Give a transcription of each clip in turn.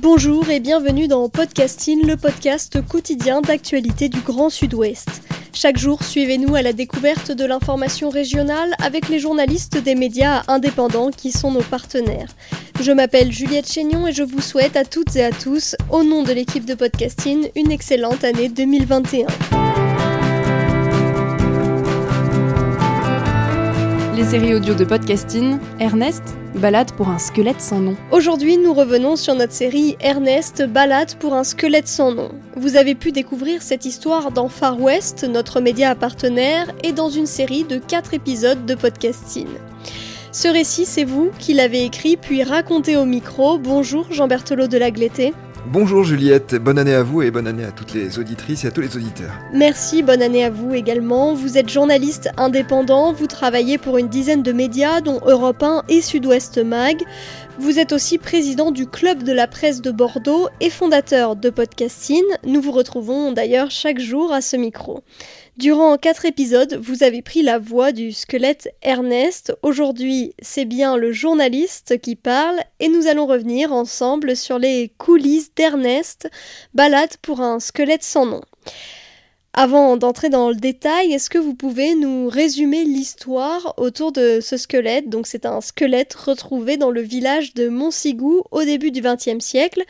Bonjour et bienvenue dans Podcasting, le podcast quotidien d'actualité du Grand Sud-Ouest. Chaque jour, suivez-nous à la découverte de l'information régionale avec les journalistes des médias indépendants qui sont nos partenaires. Je m'appelle Juliette Chénion et je vous souhaite à toutes et à tous, au nom de l'équipe de Podcasting, une excellente année 2021. Les séries audio de podcasting, Ernest, balade pour un squelette sans nom. Aujourd'hui, nous revenons sur notre série Ernest, balade pour un squelette sans nom. Vous avez pu découvrir cette histoire dans Far West, notre média partenaire, et dans une série de 4 épisodes de podcasting. Ce récit, c'est vous qui l'avez écrit puis raconté au micro. Bonjour Jean Berthelot de la Glété. Bonjour Juliette, bonne année à vous et bonne année à toutes les auditrices et à tous les auditeurs. Merci, bonne année à vous également. Vous êtes journaliste indépendant, vous travaillez pour une dizaine de médias dont Europe 1 et Sud-Ouest Mag. Vous êtes aussi président du Club de la presse de Bordeaux et fondateur de Podcasting. Nous vous retrouvons d'ailleurs chaque jour à ce micro. Durant quatre épisodes, vous avez pris la voix du squelette Ernest. Aujourd'hui, c'est bien le journaliste qui parle et nous allons revenir ensemble sur les coulisses d'Ernest, balade pour un squelette sans nom. Avant d'entrer dans le détail, est-ce que vous pouvez nous résumer l'histoire autour de ce squelette? Donc c'est un squelette retrouvé dans le village de Montsigou au début du XXe siècle.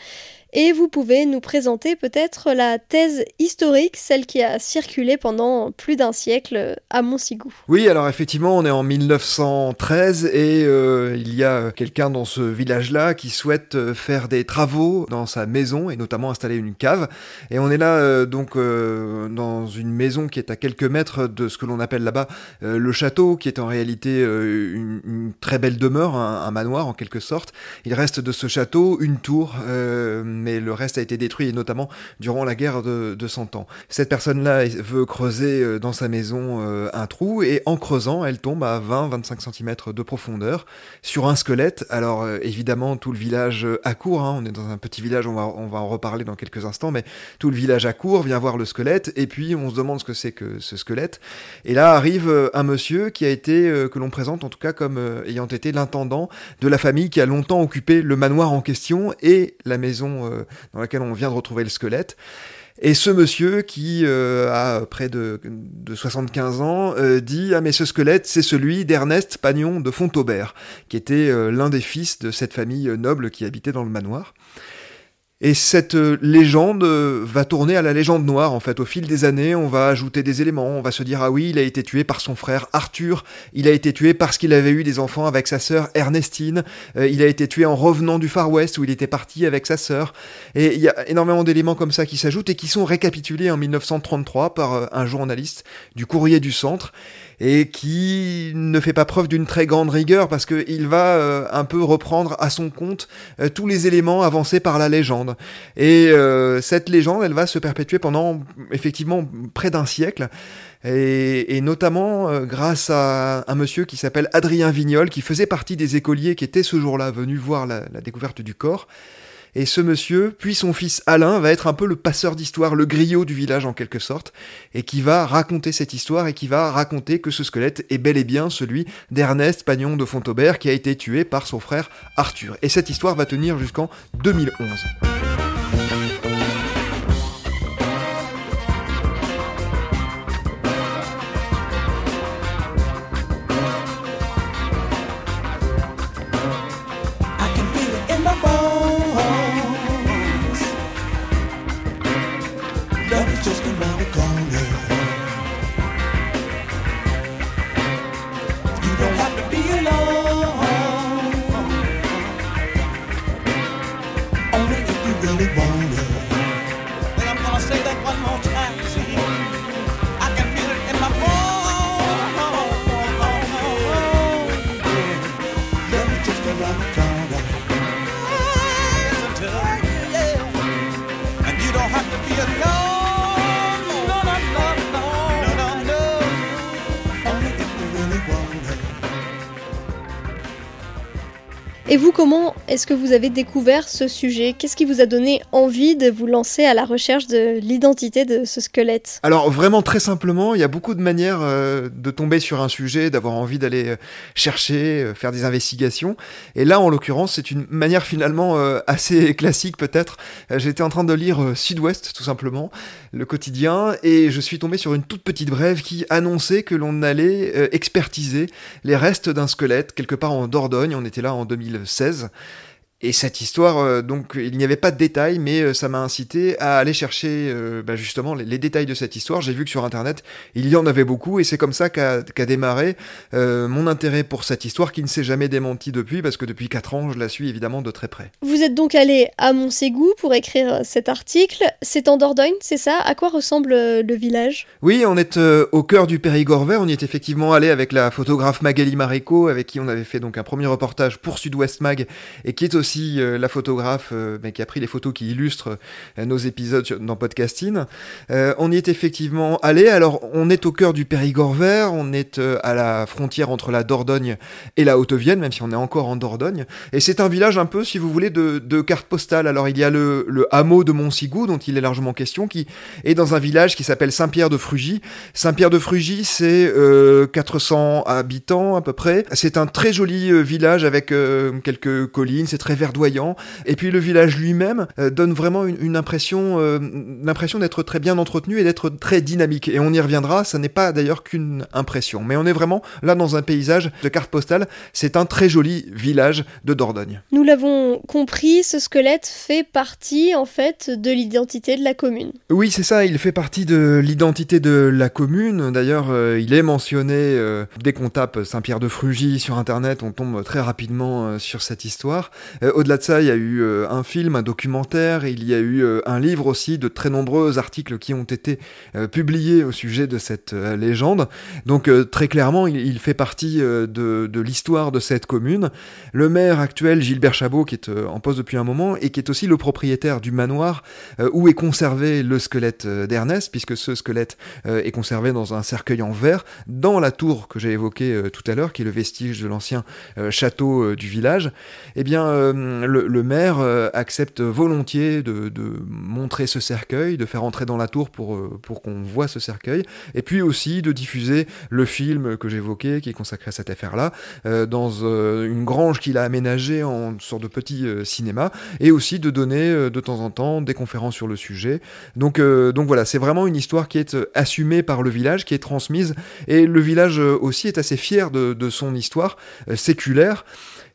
Et vous pouvez nous présenter peut-être la thèse historique, celle qui a circulé pendant plus d'un siècle à Montsigou. Oui, alors effectivement, on est en 1913 et euh, il y a quelqu'un dans ce village-là qui souhaite euh, faire des travaux dans sa maison et notamment installer une cave. Et on est là euh, donc dans une maison qui est à quelques mètres de ce que l'on appelle là-bas le château, qui est en réalité une, très belle demeure, un, manoir en quelque sorte. Il reste de ce château une tour mais le reste a été détruit, et notamment durant la guerre de, de 100 ans. Cette personne-là veut creuser euh, dans sa maison euh, un trou, et en creusant, elle tombe à 20-25 cm de profondeur sur un squelette. Alors euh, évidemment, tout le village accourt, hein, on est dans un petit village, on va, on va en reparler dans quelques instants, mais tout le village accourt, vient voir le squelette, et puis on se demande ce que c'est que ce squelette. Et là arrive un monsieur qui a été, que l'on présente en tout cas comme ayant été l'intendant de la famille qui a longtemps occupé le manoir en question et la maison euh, dans laquelle on vient de retrouver le squelette. Et ce monsieur qui euh, a près de, de 75 ans euh, dit ah mais ce squelette c'est celui d'Ernest Pagnon de Fontaubert qui était l'un des fils de cette famille noble qui habitait dans le manoir. Et cette légende va tourner à la légende noire, en fait. Au fil des années, on va ajouter des éléments. On va se dire, ah oui, il a été tué par son frère Arthur. Il a été tué parce qu'il avait eu des enfants avec sa sœur Ernestine. Euh, il a été tué en revenant du Far West où il était parti avec sa sœur. Et il y a énormément d'éléments comme ça qui s'ajoutent et qui sont récapitulés en 1933 par euh, un journaliste du Courrier du Centre et qui ne fait pas preuve d'une très grande rigueur parce qu'il va euh, un peu reprendre à son compte euh, tous les éléments avancés par la légende. Et euh, cette légende, elle va se perpétuer pendant effectivement près d'un siècle. Et, notamment grâce à un monsieur qui s'appelle Adrien Vignol, qui faisait partie des écoliers qui étaient ce jour-là venus voir la découverte du corps. Et ce monsieur, puis son fils Alain, va être un peu le passeur d'histoire, le griot du village en quelque sorte, et qui va raconter cette histoire et qui va raconter que ce squelette est bel et bien celui d'Ernest Pagnon de Fontaubert qui a été tué par son frère Arthur. Et cette histoire va tenir jusqu'en 2011. Et vous, comment est-ce que vous avez découvert ce sujet? Qu'est-ce qui vous a donné envie de vous lancer à la recherche de l'identité de ce squelette? Alors vraiment très simplement, il y a beaucoup de manières euh, de tomber sur un sujet, d'avoir envie d'aller euh, chercher, euh, faire des investigations. Et là, en l'occurrence, c'est une manière finalement assez classique peut-être. J'étais en train de lire Sud-Ouest tout simplement, le quotidien, et je suis tombé sur une toute petite brève qui annonçait que l'on allait expertiser les restes d'un squelette quelque part en Dordogne. On était là en 2000 16. Et cette histoire, euh, donc, il n'y avait pas de détails, mais euh, ça m'a incité à aller chercher euh, bah, justement les, détails de cette histoire. J'ai vu que sur Internet, il y en avait beaucoup, et c'est comme ça qu'a démarré mon intérêt pour cette histoire, qui ne s'est jamais démenti depuis, parce que depuis 4 ans, je la suis évidemment de très près. Vous êtes donc allé à Montségou pour écrire cet article. C'est en Dordogne, c'est ça? À quoi ressemble le village? Oui, on est au cœur du Périgord vert. On y est effectivement allé avec la photographe Magali Marico, avec qui on avait fait donc un premier reportage pour Sud-Ouest Mag, et qui est aussi euh, la photographe euh, qui a pris les photos qui illustrent euh, nos épisodes dans Podcasting. on y est effectivement allé. Alors, on est au cœur du Périgord vert, on est à la frontière entre la Dordogne et la Haute-Vienne, même si on est encore en Dordogne. Et c'est un village un peu, si vous voulez, de, de carte postale. Alors, il y a le, hameau de Montsigou, dont il est largement question, qui est dans un village qui s'appelle Saint-Pierre de Frugy. Saint-Pierre de Frugy, c'est 400 habitants à peu près. C'est un très joli village avec quelques collines, c'est très verdoyant. Et puis le village lui-même euh, donne vraiment une, impression, euh, l'impression d'être très bien entretenu et d'être très dynamique. Et on y reviendra, ça n'est pas d'ailleurs qu'une impression. Mais on est vraiment là dans un paysage de carte postale. C'est un très joli village de Dordogne. Nous l'avons compris, ce squelette fait partie en fait de l'identité de la commune. Oui, c'est ça, il fait partie de l'identité de la commune. D'ailleurs, euh, il est mentionné dès qu'on tape Saint-Pierre de Frugy sur internet, on tombe très rapidement sur cette histoire. Euh, au-delà de ça, il y a eu euh, un film, un documentaire, il y a eu euh, un livre aussi de très nombreux articles qui ont été publiés au sujet de cette légende. Donc très clairement, il, fait partie de, l'histoire de cette commune. Le maire actuel, Gilbert Chabot, qui est en poste depuis un moment et qui est aussi le propriétaire du manoir où est conservé le squelette d'Ernest, puisque ce squelette est conservé dans un cercueil en verre dans la tour que j'ai évoquée tout à l'heure, qui est le vestige de l'ancien château du village. Eh bien, le, maire euh, accepte volontiers de, montrer ce cercueil, de faire entrer dans la tour pour, euh, pour qu'on voit ce cercueil, et puis aussi de diffuser le film que j'évoquais, qui est consacré à cette affaire-là, euh, dans une grange qu'il a aménagée en sorte de petit cinéma, et aussi de donner de temps en temps des conférences sur le sujet. Donc, voilà, c'est vraiment une histoire qui est assumée par le village, qui est transmise, et le village aussi est assez fier de son histoire séculaire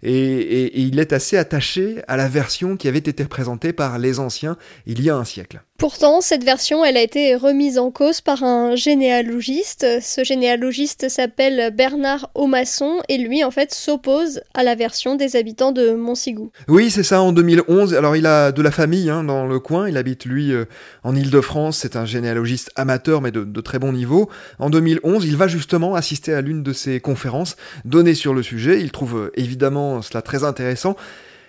et, il est assez attaché à la version qui avait été présentée par les anciens il y a un siècle. Pourtant, cette version, elle a été remise en cause par un généalogiste. Ce généalogiste s'appelle Bernard Aumasson et lui, en fait, s'oppose à la version des habitants de Montsigou. Oui, c'est ça, en 2011. Alors, il a de la famille hein, dans le coin. Il habite, lui, euh, en Ile-de-France. C'est un généalogiste amateur, mais de, de, très bon niveau. En 2011, il va justement assister à l'une de ses conférences données sur le sujet. Il trouve euh, évidemment cela très intéressant.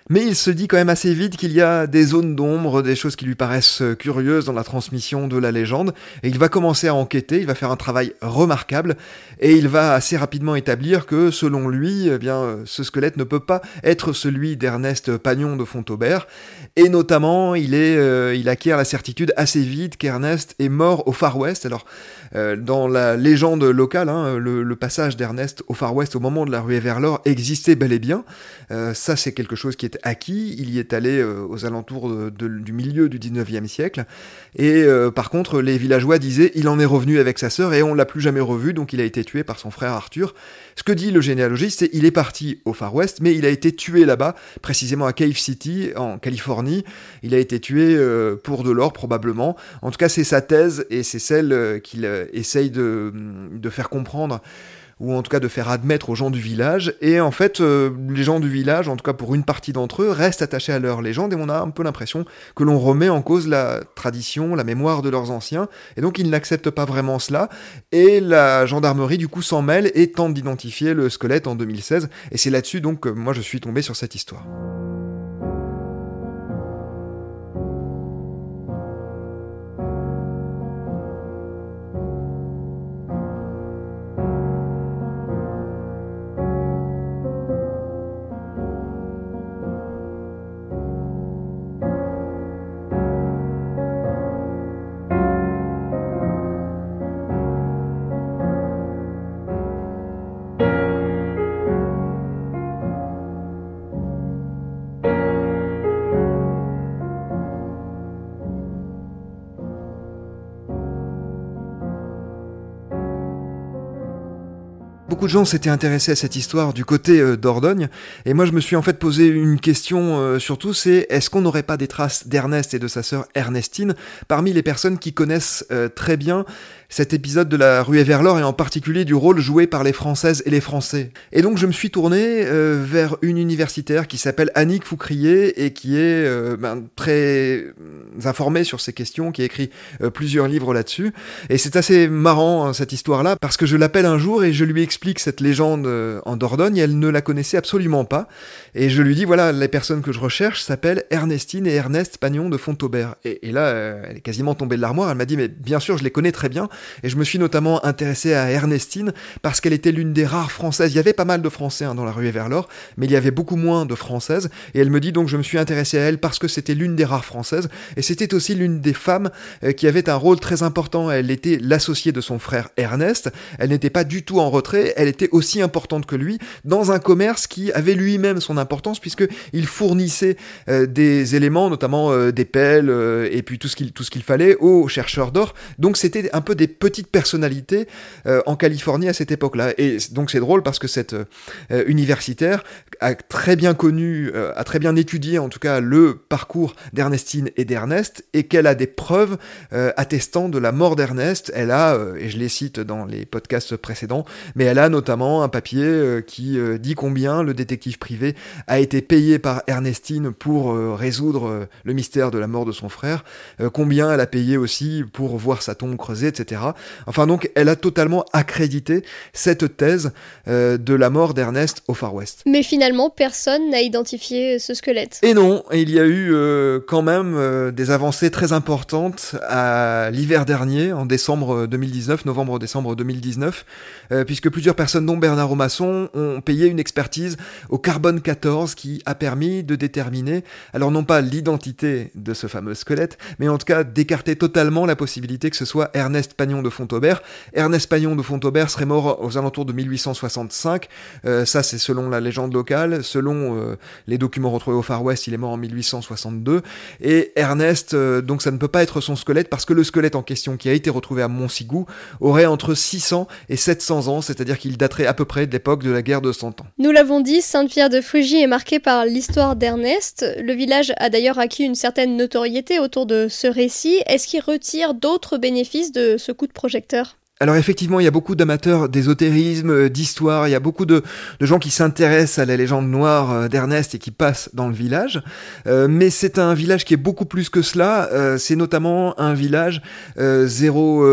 Mais il se dit quand même assez vite qu'il y a des zones d'ombre, des choses qui lui paraissent curieuses dans la transmission de la légende, et il va commencer à enquêter, il va faire un travail remarquable, et il va assez rapidement établir que, selon lui, eh bien, ce squelette ne peut pas être celui d'Ernest Pagnon de Fontaubert, et notamment, il, est, euh, il acquiert la certitude assez vite qu'Ernest est mort au Far West. Alors, euh, dans la légende locale, hein, le, passage d'Ernest au Far West au moment de la ruée vers l'or existait bel et bien. Euh, ça, c'est quelque chose qui est acquis. Il y est allé euh, aux alentours du milieu du 19e siècle. Et par contre, les villageois disaient il en est revenu avec sa sœur et on l'a plus jamais revu, donc il a été tué par son frère Arthur. Ce que dit le généalogiste, c'est il est parti au Far West, mais il a été tué là-bas, précisément à Cave City, en Californie. Il a été tué pour de l'or, probablement. En tout cas, c'est sa thèse et c'est celle qu'il essaye de, de faire comprendre ou en tout cas de faire admettre aux gens du village. Et en fait, euh, les gens du village, en tout cas pour une partie d'entre eux, restent attachés à leur légende et on a un peu l'impression que l'on remet en cause la tradition, la mémoire de leurs anciens. Et donc ils n'acceptent pas vraiment cela. Et la gendarmerie du coup s'en mêle et tente d'identifier le squelette en 2016. Et c'est là-dessus donc que moi je suis tombé sur cette histoire. Beaucoup de gens s'étaient intéressés à cette histoire du côté euh, d'Ordogne, et moi je me suis en fait posé une question euh, surtout, c'est est-ce qu'on n'aurait pas des traces d'Ernest et de sa sœur Ernestine parmi les personnes qui connaissent euh, très bien cet épisode de la rue Everlore et en particulier du rôle joué par les Françaises et les Français. Et donc je me suis tourné vers une universitaire qui s'appelle Annick Foucrier et qui est ben, très informée sur ces questions, qui a écrit plusieurs livres là-dessus. Et c'est assez marrant cette histoire-là parce que je l'appelle un jour et je lui explique cette légende euh, en Dordogne, elle ne la connaissait absolument pas. Et je lui dis, voilà, les personnes que je recherche s'appellent Ernestine et Ernest Pagnon de Fontaubert. Et, là, euh, elle est quasiment tombée de l'armoire, elle m'a dit, mais bien sûr, je les connais très bien. Et je me suis notamment intéressé à Ernestine parce qu'elle était l'une des rares françaises. Il y avait pas mal de français hein, dans la rue Everlore, mais il y avait beaucoup moins de françaises. Et elle me dit, donc je me suis intéressé à elle parce que c'était l'une des rares françaises. Et c'était aussi l'une des femmes euh, qui avait un rôle très important. Elle était l'associée de son frère Ernest. Elle n'était pas du tout en retrait elle était aussi importante que lui dans un commerce qui avait lui-même son importance puisque il fournissait euh, des éléments, notamment euh, des pelles et puis tout ce qu'il tout ce qu'il fallait aux chercheurs d'or. Donc c'était un peu des petites personnalités en Californie à cette époque-là. Et donc c'est drôle parce que cette universitaire a très bien connu, a très bien étudié en tout cas le parcours d'Ernestine et d'Ernest et qu'elle a des preuves attestant de la mort d'Ernest. Elle a, et je les cite dans les podcasts précédents, mais elle a notamment un papier euh, qui euh, dit combien le détective privé a été payé par Ernestine pour euh, résoudre le mystère de la mort de son frère, combien elle a payé aussi pour voir sa tombe creusée, etc. Enfin donc, elle a totalement accrédité cette thèse de la mort d'Ernest au Far West. Mais finalement, personne n'a identifié ce squelette. Et non, il y a eu quand même des avancées très importantes à l'hiver dernier, en décembre 2019, novembre-décembre 2019, puisque plusieurs personnes, dont Bernard Romasson, ont payé une expertise au carbone 14 qui a permis de déterminer, alors non pas l'identité de ce fameux squelette, mais en tout cas d'écarter totalement la possibilité que ce soit Ernest De Fontaubert. Ernest Pagnon de Fontaubert serait mort aux alentours de 1865, euh, ça c'est selon la légende locale, selon euh, les documents retrouvés au Far West, il est mort en 1862, et Ernest, euh, donc ça ne peut pas être son squelette parce que le squelette en question qui a été retrouvé à Montsigou aurait entre 600 et 700 ans, c'est-à-dire qu'il daterait à peu près de l'époque de la guerre de Cent Ans. Nous l'avons dit, Sainte-Pierre de Frugy est marquée par l'histoire d'Ernest. Le village a d'ailleurs acquis une certaine notoriété autour de ce récit. Est-ce qu'il retire d'autres bénéfices de ce coup de projecteur alors effectivement, il y a beaucoup d'amateurs d'ésotérisme, euh, d'histoire, il y a beaucoup de, gens qui s'intéressent à la légende noire euh, d'Ernest et qui passent dans le village. Euh, mais c'est un village qui est beaucoup plus que cela. c'est notamment un village zéro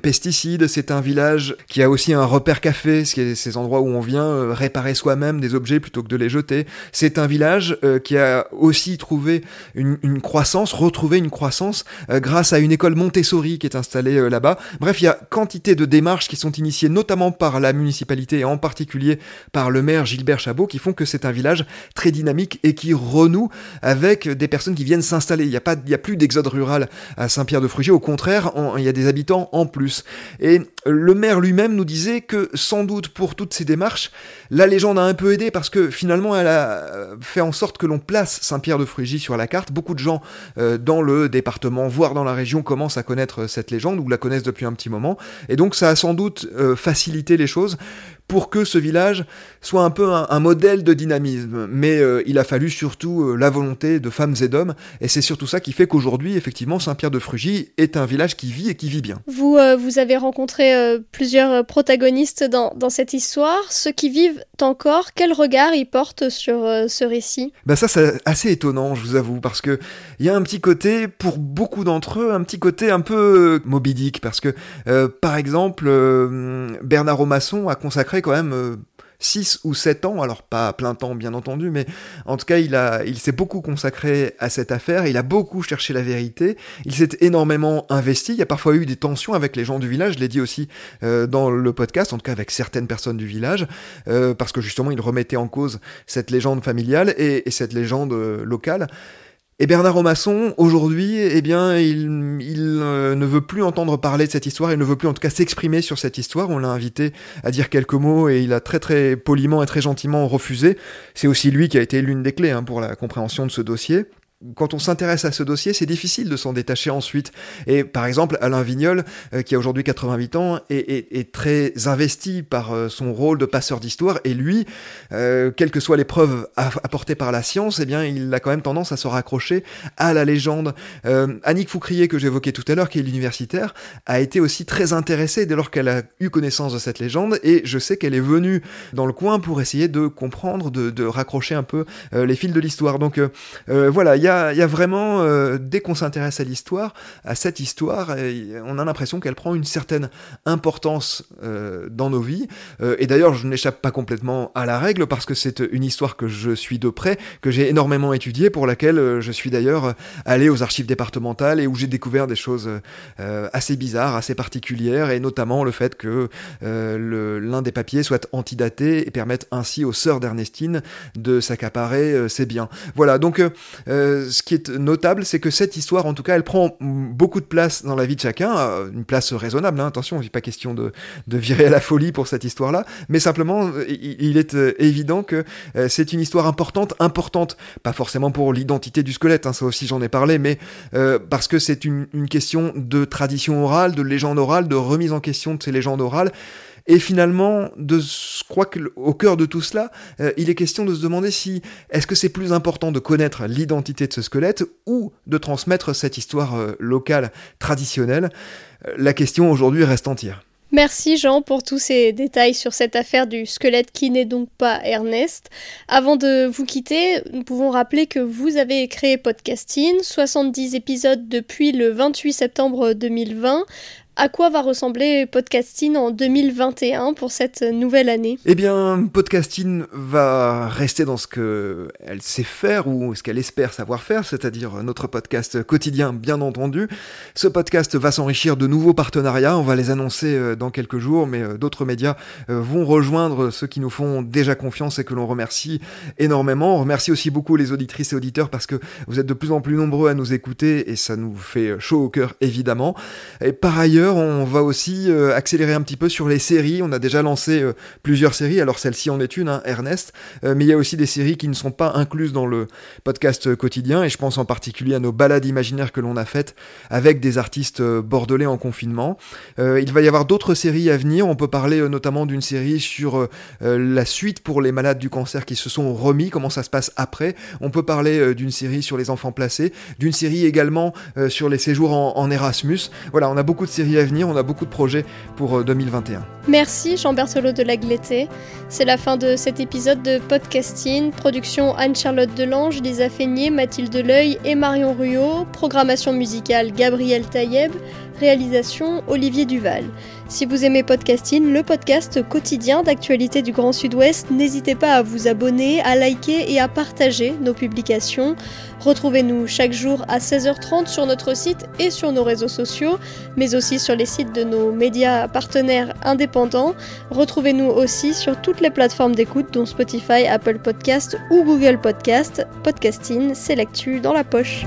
pesticides. C'est un village qui a aussi un repère café, ces endroits où on vient réparer soi-même des objets plutôt que de les jeter. C'est un village qui a aussi trouvé une, une croissance, retrouvé une croissance grâce à une école Montessori qui est installée là-bas. Bref, il y a quantité de démarches qui sont initiées notamment par la municipalité et en particulier par le maire Gilbert Chabot qui font que c'est un village très dynamique et qui renoue avec des personnes qui viennent s'installer. Il n'y a, pas, il a plus d'exode rural à Saint-Pierre-de-Frugier, au contraire, il y a des habitants en plus. Et le maire lui-même nous disait que sans doute pour toutes ces démarches, la légende a un peu aidé parce que finalement elle a fait en sorte que l'on place Saint-Pierre-de-Frugie sur la carte. Beaucoup de gens euh, dans le département, voire dans la région, commencent à connaître cette légende ou la connaissent depuis un petit moment. Et donc ça a sans doute euh, facilité les choses pour que ce village soit un peu un, modèle de dynamisme. Mais euh, il a fallu surtout euh, la volonté de femmes et d'hommes, et c'est surtout ça qui fait qu'aujourd'hui, effectivement, Saint-Pierre-de-Frugy est un village qui vit et qui vit bien. Vous, euh, vous avez rencontré plusieurs protagonistes dans, dans, cette histoire. Ceux qui vivent encore, quel regard ils portent sur ce récit? Bah Ça, c'est assez étonnant, je vous avoue, parce qu'il y a un petit côté, pour beaucoup d'entre eux, un petit côté un peu mobidique, parce que, par exemple, Bernard Romasson a consacré quand même 6 ou 7 ans, alors pas plein temps bien entendu, mais en tout cas il, a, il s'est beaucoup consacré à cette affaire, il a beaucoup cherché la vérité, il s'est énormément investi, il y a parfois eu des tensions avec les gens du village, je l'ai dit aussi euh, dans le podcast, en tout cas avec certaines personnes du village, euh, parce que justement il remettait en cause cette légende familiale et, et cette légende euh, locale. Et Bernard Romasson, aujourd'hui, eh bien, il, euh, ne veut plus entendre parler de cette histoire, il ne veut plus en tout cas s'exprimer sur cette histoire. On l'a invité à dire quelques mots et il a très très poliment et très gentiment refusé. C'est aussi lui qui a été l'une des clés hein, pour la compréhension de ce dossier quand on s'intéresse à ce dossier, c'est difficile de s'en détacher ensuite. Et par exemple, Alain Vignol, euh, qui a aujourd'hui 88 ans, est, très investi par euh, son rôle de passeur d'histoire. Et lui, euh, quelles que soient les preuves apportées par la science, eh bien, il a quand même tendance à se raccrocher à la légende. Annick Foucrier, que j'évoquais tout à l'heure, qui est l'universitaire, a été aussi très intéressée dès lors qu'elle a eu connaissance de cette légende. Et je sais qu'elle est venue dans le coin pour essayer de comprendre, de, de raccrocher un peu les fils de l'histoire. Donc voilà, il y il y a vraiment, euh, dès qu'on s'intéresse à l'histoire, à cette histoire, on a l'impression qu'elle prend une certaine importance euh, dans nos vies. Euh, et d'ailleurs, je n'échappe pas complètement à la règle parce que c'est une histoire que je suis de près, que j'ai énormément étudiée, pour laquelle je suis d'ailleurs allé aux archives départementales et où j'ai découvert des choses assez bizarres, assez particulières, et notamment le fait que l'un des papiers soit antidaté et permette ainsi aux sœurs d'Ernestine de s'accaparer ses biens. Voilà, donc ce qui est notable, c'est que cette histoire, en tout cas, elle prend beaucoup de place dans la vie de chacun, euh, une place raisonnable, hein, attention, il n'est pas question de, virer à la folie pour cette histoire-là, mais simplement, euh, il est euh, évident que c'est une histoire importante, importante, pas forcément pour l'identité du squelette, hein, ça aussi j'en ai parlé, mais parce que c'est une question de tradition orale, de légende orale, de remise en question de ces légendes orales, et finalement, de, je crois qu'au cœur de tout cela, euh, il est question de se demander si est-ce que c'est plus important de connaître l'identité de ce squelette ou de transmettre cette histoire euh, locale traditionnelle? Euh, la question aujourd'hui reste entière. Merci Jean pour tous ces détails sur cette affaire du squelette qui n'est donc pas Ernest. Avant de vous quitter, nous pouvons rappeler que vous avez créé Podcasting, 70 épisodes depuis le 28 septembre 2020, à quoi va ressembler Podcasting en 2021 pour cette nouvelle année? Eh bien, Podcasting va rester dans ce qu'elle sait faire ou ce qu'elle espère savoir faire, c'est-à-dire notre podcast quotidien, bien entendu. Ce podcast va s'enrichir de nouveaux partenariats, on va les annoncer euh, dans quelques jours, mais euh, d'autres médias euh, vont rejoindre ceux qui nous font déjà confiance et que l'on remercie énormément. On remercie aussi beaucoup les auditrices et auditeurs parce que vous êtes de plus en plus nombreux à nous écouter et ça nous fait chaud au cœur, évidemment. Et par ailleurs, on va aussi euh, accélérer un petit peu sur les séries. On a déjà lancé euh, plusieurs séries, alors celle-ci en est une, hein, Ernest, euh, mais il y a aussi des séries qui ne sont pas incluses dans le podcast quotidien, et je pense en particulier à nos balades imaginaires que l'on a faites avec des artistes bordelais en confinement. il va y avoir d'autres séries à venir. On peut parler notamment d'une série sur la suite pour les malades du cancer qui se sont remis, comment ça se passe après? On peut parler d'une série sur les enfants placés, d'une série également sur les séjours en, en Erasmus. Voilà, on a beaucoup de séries On a beaucoup de projets pour 2021. Euh, Merci Jean Berthelot de Lagleté. C'est la fin de cet épisode de Podcasting. Production Anne-Charlotte Delange, Lisa Feignet, Mathilde Leuil et Marion Ruot. Programmation musicale Gabriel Taïeb. Réalisation Olivier Duval. Si vous aimez Podcasting, le podcast quotidien d'actualité du Grand Sud-Ouest, n'hésitez pas à vous abonner, à liker et à partager nos publications. Retrouvez-nous chaque jour à 16h30 sur notre site et sur nos réseaux sociaux, mais aussi sur les sites de nos médias partenaires indépendants. Retrouvez-nous aussi sur toutes les plateformes d'écoute dont Spotify, Apple Podcast ou Google Podcast. Podcasting, c'est l'actu dans la poche.